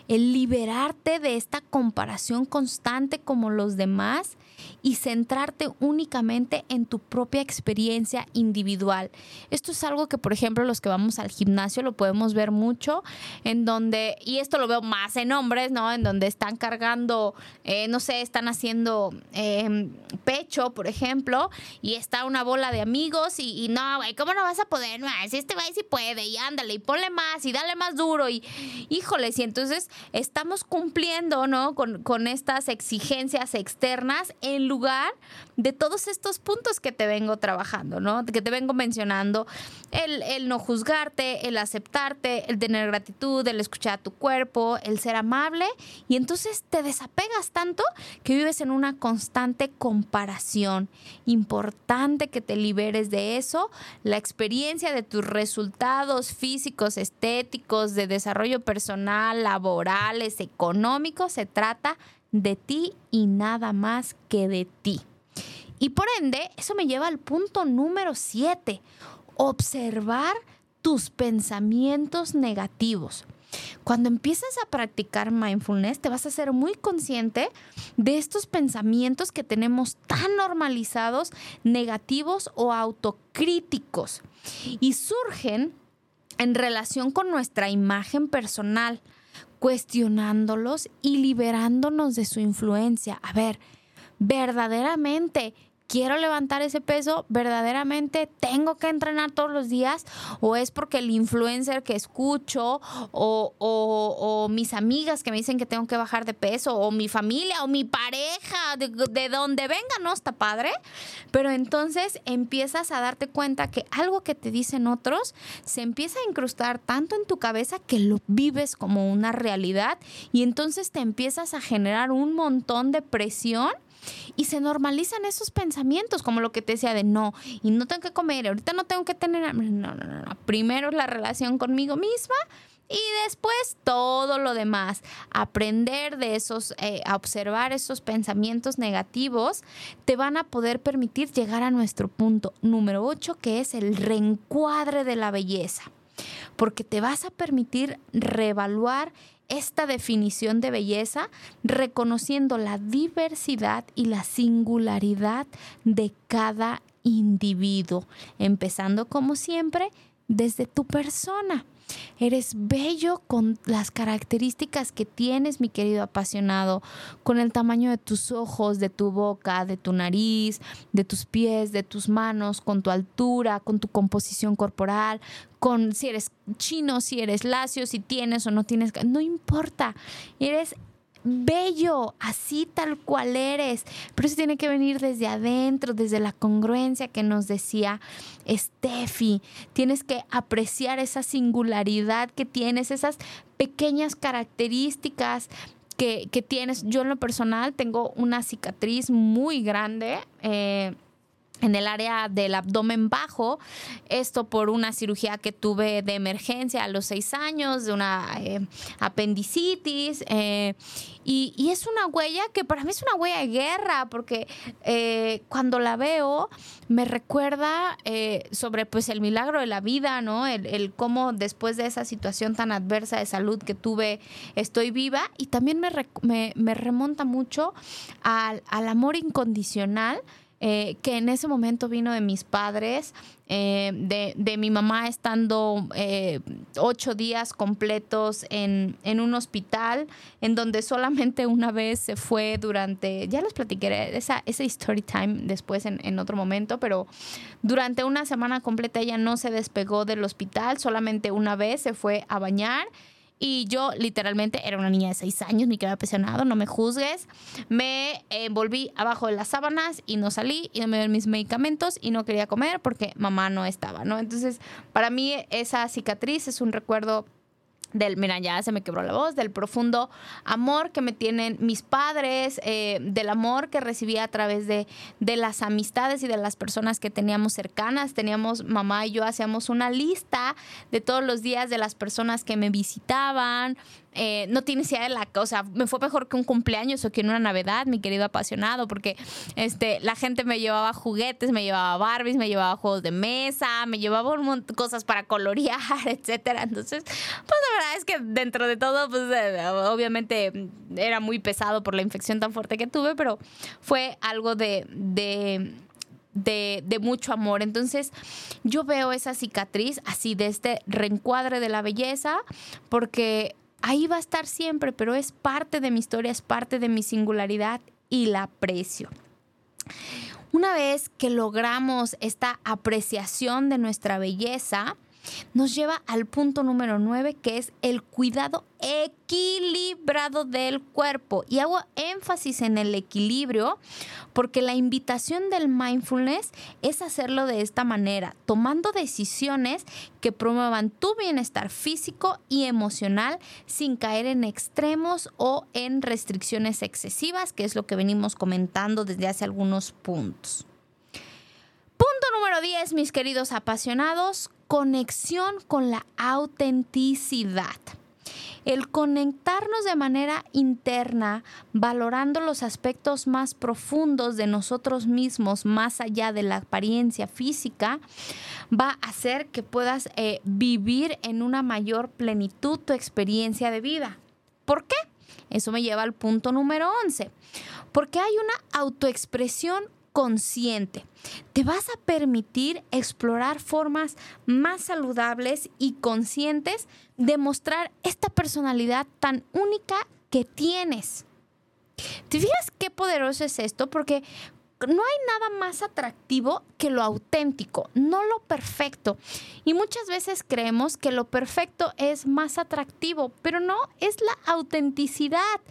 el liberarte de esta comparación constante como los demás y centrarte únicamente en tu propia experiencia individual. Esto es algo que, por ejemplo, los que vamos al gimnasio lo podemos ver mucho, en donde, y esto lo veo más en hombres, ¿no? En donde están cargando, eh, no sé, están haciendo em, pecho, por ejemplo, y está una bola de amigos y, no, güey, ¿cómo no vas a poder? Si este güey sí puede, y ándale, y ponle más, y dale más duro, y híjoles, y entonces estamos cumpliendo, ¿no? Con, con estas exigencias externas en lugar de todos estos puntos que te vengo trabajando, ¿no? Que te vengo mencionando, el, el no juzgarte, el aceptarte, el tener gratitud, el escuchar a tu cuerpo, el ser amable, y entonces te desapegas tanto que vives en una constante comparación. Importante que te liberes de eso, la experiencia de tus resultados físicos, estéticos, de desarrollo personal, laborales, económicos, se trata de ti y nada más que de ti. Y por ende, eso me lleva al punto número 7, observar tus pensamientos negativos. Cuando empiezas a practicar mindfulness, te vas a ser muy consciente de estos pensamientos que tenemos tan normalizados, negativos o autocríticos. Y surgen en relación con nuestra imagen personal, cuestionándolos y liberándonos de su influencia. A ver, verdaderamente quiero levantar ese peso, verdaderamente tengo que entrenar todos los días o es porque el influencer que escucho o, mis amigas que me dicen que tengo que bajar de peso o mi familia o mi pareja, de, de donde venga, no está padre. Pero entonces empiezas a darte cuenta que algo que te dicen otros se empieza a incrustar tanto en tu cabeza que lo vives como una realidad y entonces te empiezas a generar un montón de presión y se normalizan esos pensamientos, como lo que te decía de no, y no tengo que comer, ahorita no tengo que tener... No, no, no. Primero la relación conmigo misma y después todo lo demás. Aprender de esos, eh, a observar esos pensamientos negativos, te van a poder permitir llegar a nuestro punto número 8, que es el reencuadre de la belleza. Porque te vas a permitir reevaluar esta definición de belleza reconociendo la diversidad y la singularidad de cada individuo, empezando como siempre desde tu persona. Eres bello con las características que tienes, mi querido apasionado, con el tamaño de tus ojos, de tu boca, de tu nariz, de tus pies, de tus manos, con tu altura, con tu composición corporal, con si eres chino, si eres lacio, si tienes o no tienes, no importa. Eres bello, así tal cual eres. Pero eso tiene que venir desde adentro, desde la congruencia que nos decía Steffi. Tienes que apreciar esa singularidad que tienes, esas pequeñas características. Que, tienes, yo en lo personal tengo una cicatriz muy grande eh, en el área del abdomen bajo, esto por una cirugía que tuve de emergencia a los seis años, de una eh, apendicitis, eh, y, es una huella que para mí es una huella de guerra, porque eh, cuando la veo me recuerda sobre pues el milagro de la vida, ¿no? El, cómo después de esa situación tan adversa de salud que tuve estoy viva, y también me, me, remonta mucho al, al amor incondicional eh, que en ese momento vino de mis padres, eh, de, mi mamá estando eh, ocho días completos en, un hospital, en donde solamente una vez se fue durante, ya les platiqué esa, esa story time después en, en otro momento, pero durante una semana completa ella no se despegó del hospital, solamente una vez se fue a bañar y yo literalmente era una niña de seis años, ni quedaba apasionado, no me juzgues. Me envolví abajo de las sábanas y no salí y no me dieron mis medicamentos y no quería comer porque mamá no estaba, ¿no? Entonces, para mí esa cicatriz es un recuerdo del, mira, ya se me quebró la voz, del profundo amor que me tienen mis padres, eh, del amor que recibí a través de, de las amistades y de las personas que teníamos cercanas. Teníamos, mamá y yo hacíamos una lista de todos los días de las personas que me visitaban, eh, no tienes idea de la cosa. Me fue mejor que un cumpleaños o que una Navidad, mi querido apasionado, porque este, la gente me llevaba juguetes, me llevaba Barbies, me llevaba juegos de mesa, me llevaba un montón cosas para colorear, etcétera. Entonces, pues la verdad es que dentro de todo, pues eh, obviamente era muy pesado por la infección tan fuerte que tuve, pero fue algo de, de de, de, mucho amor. Entonces yo veo esa cicatriz así de este reencuadre de la belleza porque ahí va a estar siempre, pero es parte de mi historia, es parte de mi singularidad y la aprecio. Una vez que logramos esta apreciación de nuestra belleza, nos lleva al punto número 9, que es el cuidado equilibrado del cuerpo. Y hago énfasis en el equilibrio porque la invitación del mindfulness es hacerlo de esta manera, tomando decisiones que promuevan tu bienestar físico y emocional sin caer en extremos o en restricciones excesivas, que es lo que venimos comentando desde hace algunos puntos. Punto número 10, mis queridos apasionados, conexión con la autenticidad. el conectarnos de manera interna, valorando los aspectos más profundos de nosotros mismos, más allá de la apariencia física, va a hacer que puedas eh, vivir en una mayor plenitud tu experiencia de vida. ¿Por qué? Eso me lleva al punto número 11. Porque hay una autoexpresión consciente. Te vas a permitir explorar formas más saludables y conscientes de mostrar esta personalidad tan única que tienes. ¿Te fijas qué poderoso es esto? Porque no hay nada más atractivo que lo auténtico, no lo perfecto. Y muchas veces creemos que lo perfecto es más atractivo, pero no, es la autenticidad.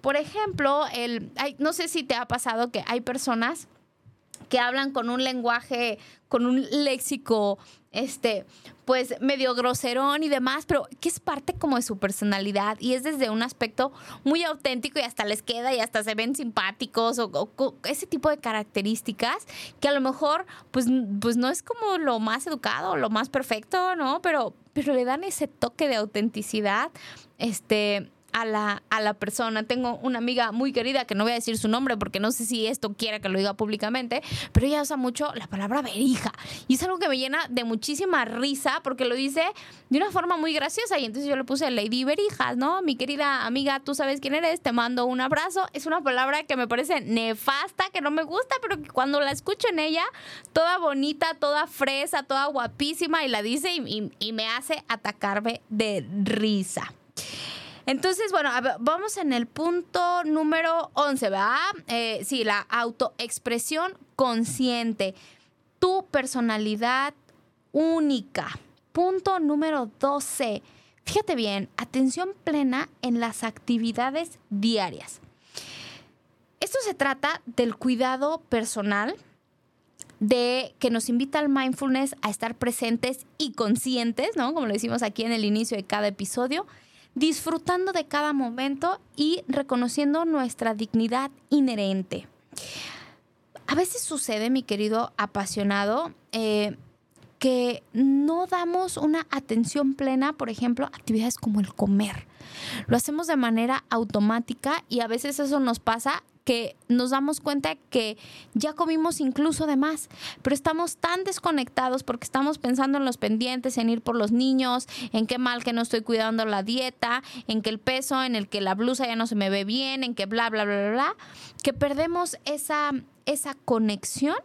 Por ejemplo, el, no sé si te ha pasado que hay personas que hablan con un lenguaje, con un léxico, este, pues medio groserón y demás, pero que es parte como de su personalidad y es desde un aspecto muy auténtico y hasta les queda y hasta se ven simpáticos o, ese tipo de características que a lo mejor pues, pues no es como lo más educado, lo más perfecto, ¿no? Pero, pero le dan ese toque de autenticidad, este, a la, a la persona. Tengo una amiga muy querida que no voy a decir su nombre porque no sé si esto quiera que lo diga públicamente, pero ella usa mucho la palabra verija. Y es algo que me llena de muchísima risa porque lo dice de una forma muy graciosa. Y entonces yo le puse Lady Verijas, ¿no? Mi querida amiga, tú sabes quién eres, te mando un abrazo. Es una palabra que me parece nefasta, que no me gusta, pero que cuando la escucho en ella, toda bonita, toda fresa, toda guapísima, y la dice y, y me hace atacarme de risa. Entonces, bueno, vamos en el punto número 11, ¿verdad? Eh, sí, la autoexpresión consciente. Tu personalidad única. Punto número 12. Fíjate bien, atención plena en las actividades diarias. Esto se trata del cuidado personal, de que nos invita al mindfulness a estar presentes y conscientes, ¿no? Como lo decimos aquí en el inicio de cada episodio disfrutando de cada momento y reconociendo nuestra dignidad inherente. A veces sucede, mi querido apasionado, eh, que no damos una atención plena, por ejemplo, actividades como el comer. Lo hacemos de manera automática y a veces eso nos pasa que nos damos cuenta que ya comimos incluso de más, pero estamos tan desconectados porque estamos pensando en los pendientes, en ir por los niños, en qué mal que no estoy cuidando la dieta, en que el peso, en el que la blusa ya no se me ve bien, en que bla, bla, bla, bla, bla que perdemos esa, esa conexión.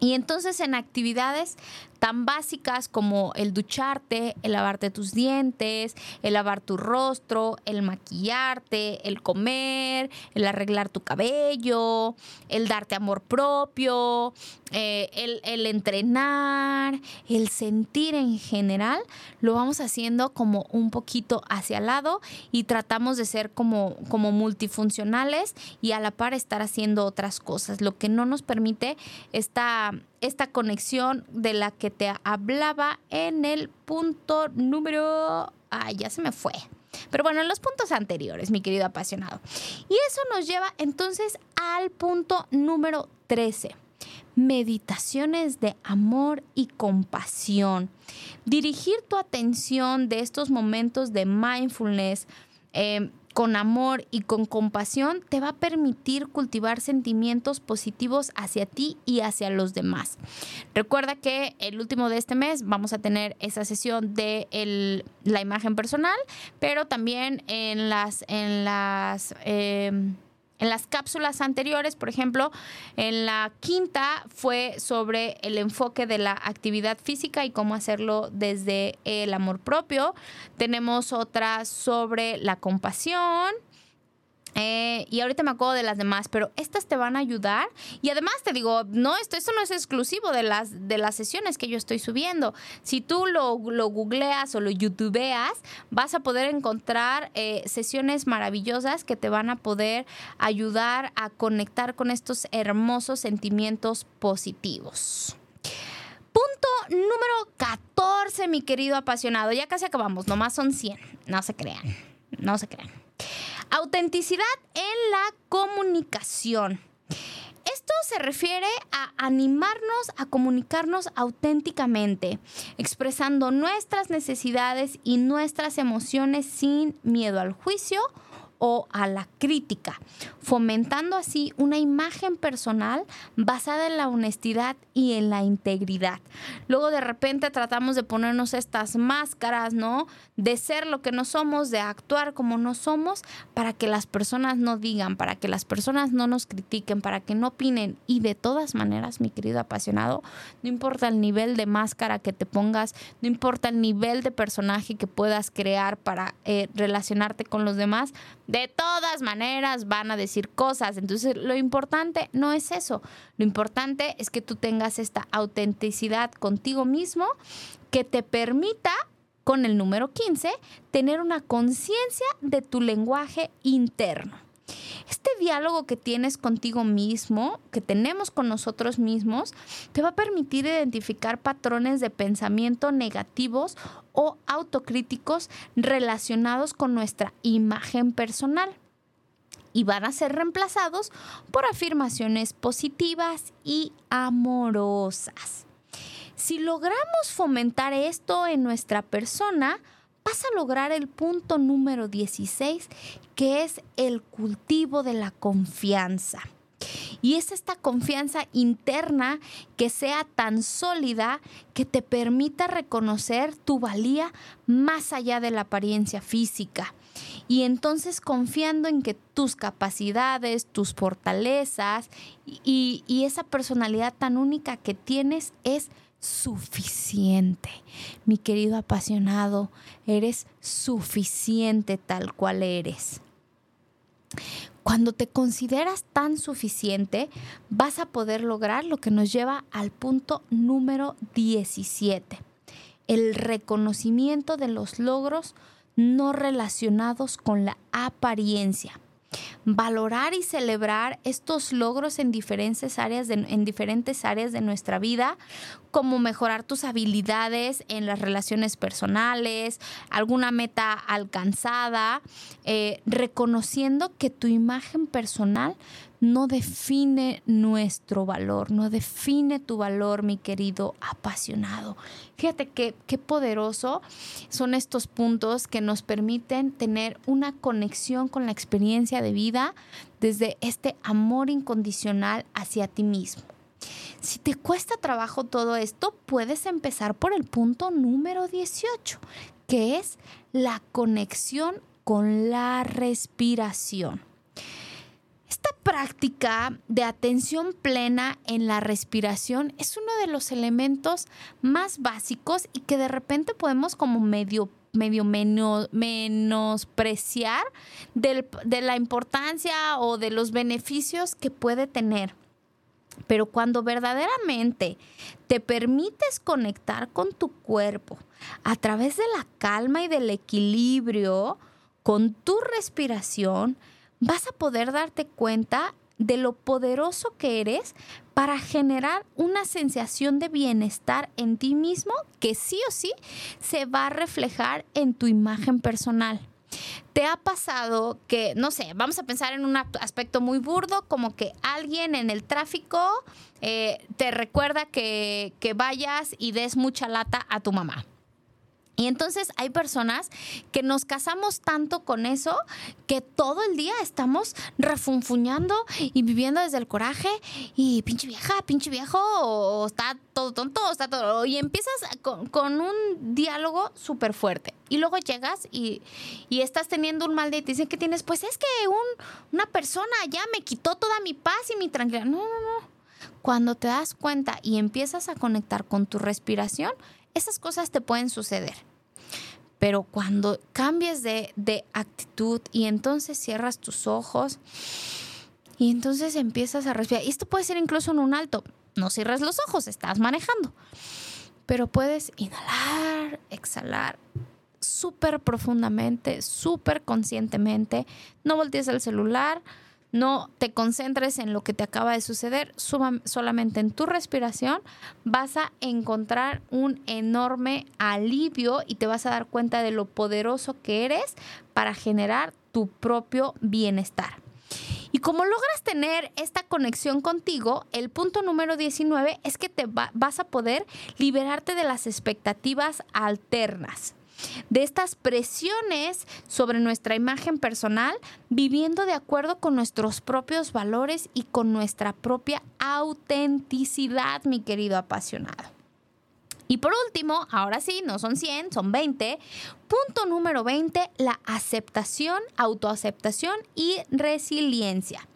Y entonces en actividades tan básicas como el ducharte, el lavarte tus dientes, el lavar tu rostro, el maquillarte, el comer, el arreglar tu cabello, el darte amor propio, eh, el, entrenar, el sentir en general, lo vamos haciendo como un poquito hacia el lado y tratamos de ser como, como multifuncionales y a la par estar haciendo otras cosas, lo que no nos permite esta, esta conexión de la que te hablaba en el punto número... Ay, ya se me fue. Pero bueno, en los puntos anteriores, mi querido apasionado. Y eso nos lleva entonces al punto número 13. Meditaciones de amor y compasión. Dirigir tu atención de estos momentos de mindfulness. Eh, con amor y con compasión te va a permitir cultivar sentimientos positivos hacia ti y hacia los demás. Recuerda que el último de este mes vamos a tener esa sesión de la imagen personal, pero también en las, en las em, en las cápsulas anteriores, por ejemplo, en la quinta fue sobre el enfoque de la actividad física y cómo hacerlo desde el amor propio. Tenemos otra sobre la compasión. Eh, y ahorita me acuerdo de las demás, pero estas te van a ayudar. Y además te digo, no, esto, esto no es exclusivo de las, de las sesiones que yo estoy subiendo. Si tú lo, lo googleas o lo youtubeas, vas a poder encontrar eh, sesiones maravillosas que te van a poder ayudar a conectar con estos hermosos sentimientos positivos. Punto número 14, mi querido apasionado. Ya casi acabamos, nomás son 100. No se crean, no se crean. Autenticidad en la comunicación. Esto se refiere a animarnos a comunicarnos auténticamente, expresando nuestras necesidades y nuestras emociones sin miedo al juicio o a la crítica, fomentando así una imagen personal basada en la honestidad y en la integridad. Luego de repente tratamos de ponernos estas máscaras, ¿no? De ser lo que no somos, de actuar como no somos, para que las personas no digan, para que las personas no nos critiquen, para que no opinen. Y de todas maneras, mi querido apasionado, no importa el nivel de máscara que te pongas, no importa el nivel de personaje que puedas crear para eh, relacionarte con los demás, de todas maneras van a decir cosas. Entonces, lo importante no es eso. Lo importante es que tú tengas esta autenticidad contigo mismo que te permita, con el número 15, tener una conciencia de tu lenguaje interno. Este diálogo que tienes contigo mismo, que tenemos con nosotros mismos, te va a permitir identificar patrones de pensamiento negativos o autocríticos relacionados con nuestra imagen personal y van a ser reemplazados por afirmaciones positivas y amorosas. Si logramos fomentar esto en nuestra persona, vas a lograr el punto número 16, que es el cultivo de la confianza. Y es esta confianza interna que sea tan sólida que te permita reconocer tu valía más allá de la apariencia física. Y entonces confiando en que tus capacidades, tus fortalezas y, y esa personalidad tan única que tienes es suficiente. Mi querido apasionado, eres suficiente tal cual eres. Cuando te consideras tan suficiente, vas a poder lograr lo que nos lleva al punto número 17, el reconocimiento de los logros no relacionados con la apariencia valorar y celebrar estos logros en diferentes áreas de, en diferentes áreas de nuestra vida, como mejorar tus habilidades en las relaciones personales, alguna meta alcanzada, eh, reconociendo que tu imagen personal no define nuestro valor, no define tu valor, mi querido apasionado. Fíjate qué, qué poderoso son estos puntos que nos permiten tener una conexión con la experiencia de vida desde este amor incondicional hacia ti mismo. Si te cuesta trabajo todo esto, puedes empezar por el punto número 18, que es la conexión con la respiración. Esta práctica de atención plena en la respiración es uno de los elementos más básicos y que de repente podemos como medio medio menospreciar de la importancia o de los beneficios que puede tener. Pero cuando verdaderamente te permites conectar con tu cuerpo a través de la calma y del equilibrio, con tu respiración, vas a poder darte cuenta de lo poderoso que eres para generar una sensación de bienestar en ti mismo que sí o sí se va a reflejar en tu imagen personal. ¿Te ha pasado que, no sé, vamos a pensar en un aspecto muy burdo, como que alguien en el tráfico eh, te recuerda que, que vayas y des mucha lata a tu mamá? Y entonces hay personas que nos casamos tanto con eso que todo el día estamos refunfuñando y viviendo desde el coraje y pinche vieja, pinche viejo, está todo tonto, está todo. Y empiezas con, un diálogo súper fuerte. Y luego llegas y, estás teniendo un mal día y te dicen que tienes, pues es que un, una persona ya me quitó toda mi paz y mi tranquilidad. No, no, no. Cuando te das cuenta y empiezas a conectar con tu respiración, esas cosas te pueden suceder. Pero cuando cambies de, de actitud y entonces cierras tus ojos y entonces empiezas a respirar, y esto puede ser incluso en un alto, no cierres los ojos, estás manejando, pero puedes inhalar, exhalar súper profundamente, súper conscientemente, no voltees el celular, no te concentres en lo que te acaba de suceder, solamente en tu respiración, vas a encontrar un enorme alivio y te vas a dar cuenta de lo poderoso que eres para generar tu propio bienestar. Y como logras tener esta conexión contigo, el punto número 19 es que te vas a poder liberarte de las expectativas alternas de estas presiones sobre nuestra imagen personal, viviendo de acuerdo con nuestros propios valores y con nuestra propia autenticidad, mi querido apasionado. Y por último, ahora sí, no son 100, son 20. Punto número 20, la aceptación, autoaceptación y resiliencia.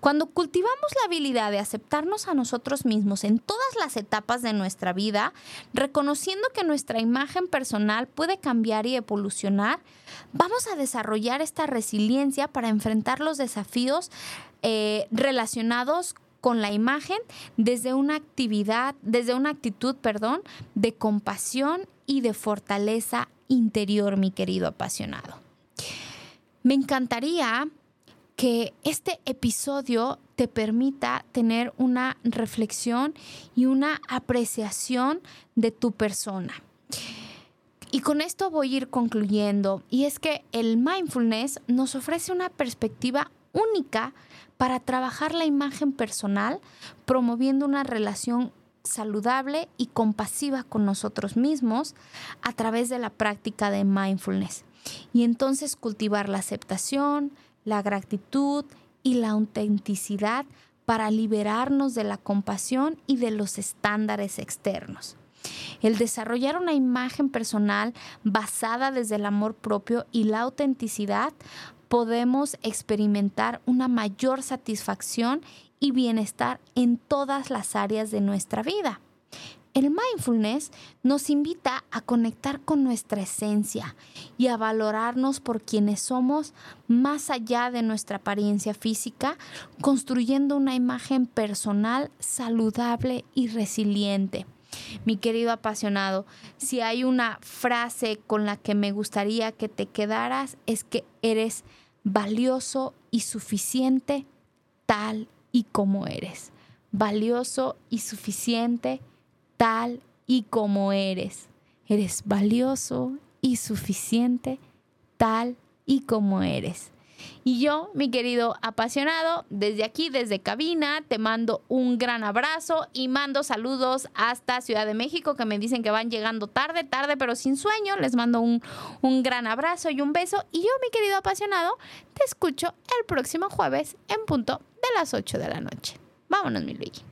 Cuando cultivamos la habilidad de aceptarnos a nosotros mismos en todas las etapas de nuestra vida, reconociendo que nuestra imagen personal puede cambiar y evolucionar, vamos a desarrollar esta resiliencia para enfrentar los desafíos eh, relacionados con la imagen desde una actividad, desde una actitud, perdón, de compasión y de fortaleza interior, mi querido apasionado. Me encantaría que este episodio te permita tener una reflexión y una apreciación de tu persona. Y con esto voy a ir concluyendo, y es que el mindfulness nos ofrece una perspectiva única para trabajar la imagen personal, promoviendo una relación saludable y compasiva con nosotros mismos a través de la práctica de mindfulness. Y entonces cultivar la aceptación, la gratitud y la autenticidad para liberarnos de la compasión y de los estándares externos. El desarrollar una imagen personal basada desde el amor propio y la autenticidad, podemos experimentar una mayor satisfacción y bienestar en todas las áreas de nuestra vida. El mindfulness nos invita a conectar con nuestra esencia y a valorarnos por quienes somos más allá de nuestra apariencia física, construyendo una imagen personal saludable y resiliente. Mi querido apasionado, si hay una frase con la que me gustaría que te quedaras es que eres valioso y suficiente tal y como eres. Valioso y suficiente tal y como eres. Eres valioso y suficiente tal y como eres. Y yo, mi querido apasionado, desde aquí, desde cabina, te mando un gran abrazo y mando saludos hasta Ciudad de México, que me dicen que van llegando tarde, tarde, pero sin sueño. Les mando un, un gran abrazo y un beso. Y yo, mi querido apasionado, te escucho el próximo jueves en punto de las 8 de la noche. Vámonos, mi Luigi.